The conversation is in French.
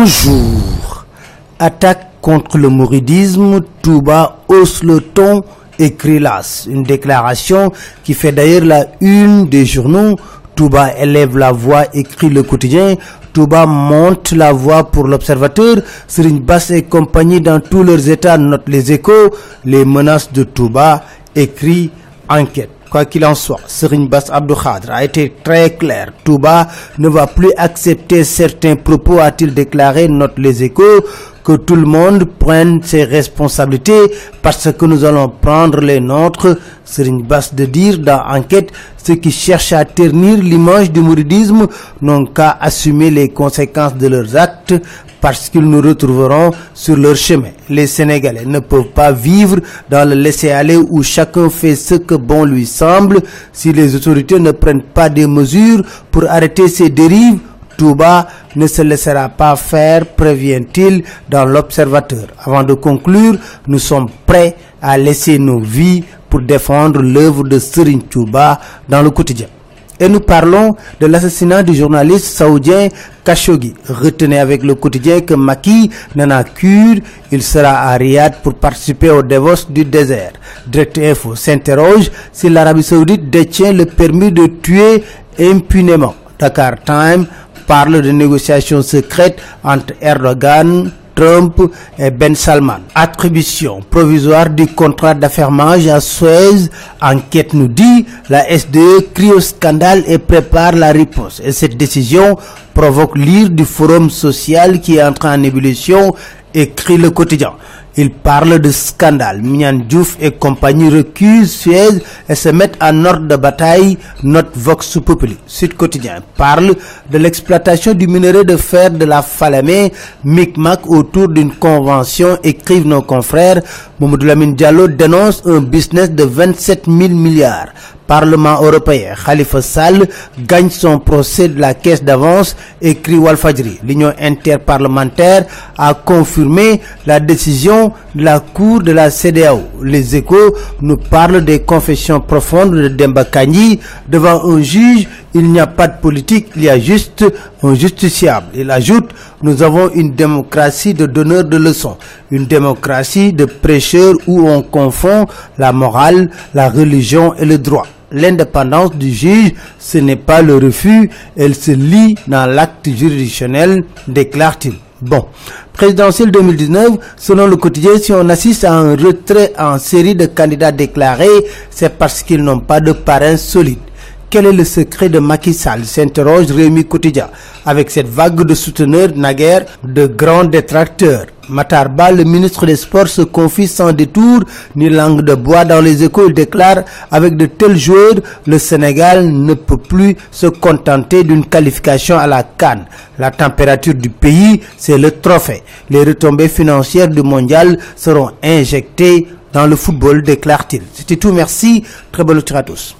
Bonjour. Attaque contre le mouridisme, Touba hausse le ton, écrit l'AS. Une déclaration qui fait d'ailleurs la une des journaux. Touba élève la voix, écrit le quotidien. Touba monte la voix pour l'observateur. Serigne Bass et compagnie dans tous leurs états notent les échos. Les menaces de Touba, écrit enquête. Quoi qu'il en soit, Serigne Bass Abdou Khadr a été très clair. Touba ne va plus accepter certains propos, a-t-il déclaré, note les échos, que tout le monde prenne ses responsabilités parce que nous allons prendre les nôtres. Serigne Bass de dire dans Enquête, ceux qui cherchent à ternir l'image du mouridisme n'ont qu'à assumer les conséquences de leurs actes parce qu'ils nous retrouveront sur leur chemin. Les Sénégalais ne peuvent pas vivre dans le laisser-aller où chacun fait ce que bon lui semble. Si les autorités ne prennent pas des mesures pour arrêter ces dérives, Touba ne se laissera pas faire, prévient-il dans l'Observateur. Avant de conclure, nous sommes prêts à laisser nos vies pour défendre l'œuvre de Serigne Touba dans le quotidien. Et nous parlons de l'assassinat du journaliste saoudien Khashoggi. Retenez avec le quotidien que Maki n'en a cure. Il sera à Riyad pour participer au Davos du désert. Direct Info s'interroge si l'Arabie saoudite détient le permis de tuer impunément. Dakar Time parle de négociations secrètes entre Erdogan, Trump et Ben Salman. Attribution provisoire du contrat d'affermage à Suez. Enquête nous dit la SDE crie au scandale et prépare la réponse. Et cette décision provoque l'ire du forum social qui est entré en ébullition, écrit le quotidien. Il parle de scandale. Mian Diouf et compagnie recusent Suez et se mettent en ordre de bataille. Notre Vox Populi. Sud Quotidien parle de l'exploitation du minerai de fer de la Falamé, micmac autour d'une convention, écrivent nos confrères. Mamadou Lamine Diallo dénonce un business de 27 000 milliards. Parlement européen, Khalifa Sall gagne son procès de la caisse d'avance, écrit Walfadjri. L'Union interparlementaire a confirmé la décision de la Cour de la CDAO. Les échos nous parlent des confessions profondes de Demba Kandji. Devant un juge, il n'y a pas de politique, il y a juste un justiciable. Il ajoute, nous avons une démocratie de donneurs de leçons, une démocratie de prêcheurs où on confond la morale, la religion et le droit l'indépendance du juge, ce n'est pas le refus, elle se lie dans l'acte juridictionnel, déclare-t-il. Bon, présidentielle 2019, selon le quotidien, si on assiste à un retrait en série de candidats déclarés, c'est parce qu'ils n'ont pas de parrain solide. Quel est le secret de Macky Sall s'interroge Rémi Quotidien avec cette vague de souteneurs naguère de grands détracteurs. Matarba, le ministre des Sports, se confie sans détour ni langue de bois dans les échos. Il déclare avec de tels joueurs, le Sénégal ne peut plus se contenter d'une qualification à la Cannes. La température du pays, c'est le trophée. Les retombées financières du mondial seront injectées dans le football, déclare-t-il. C'était tout, merci. Très bonne à tous.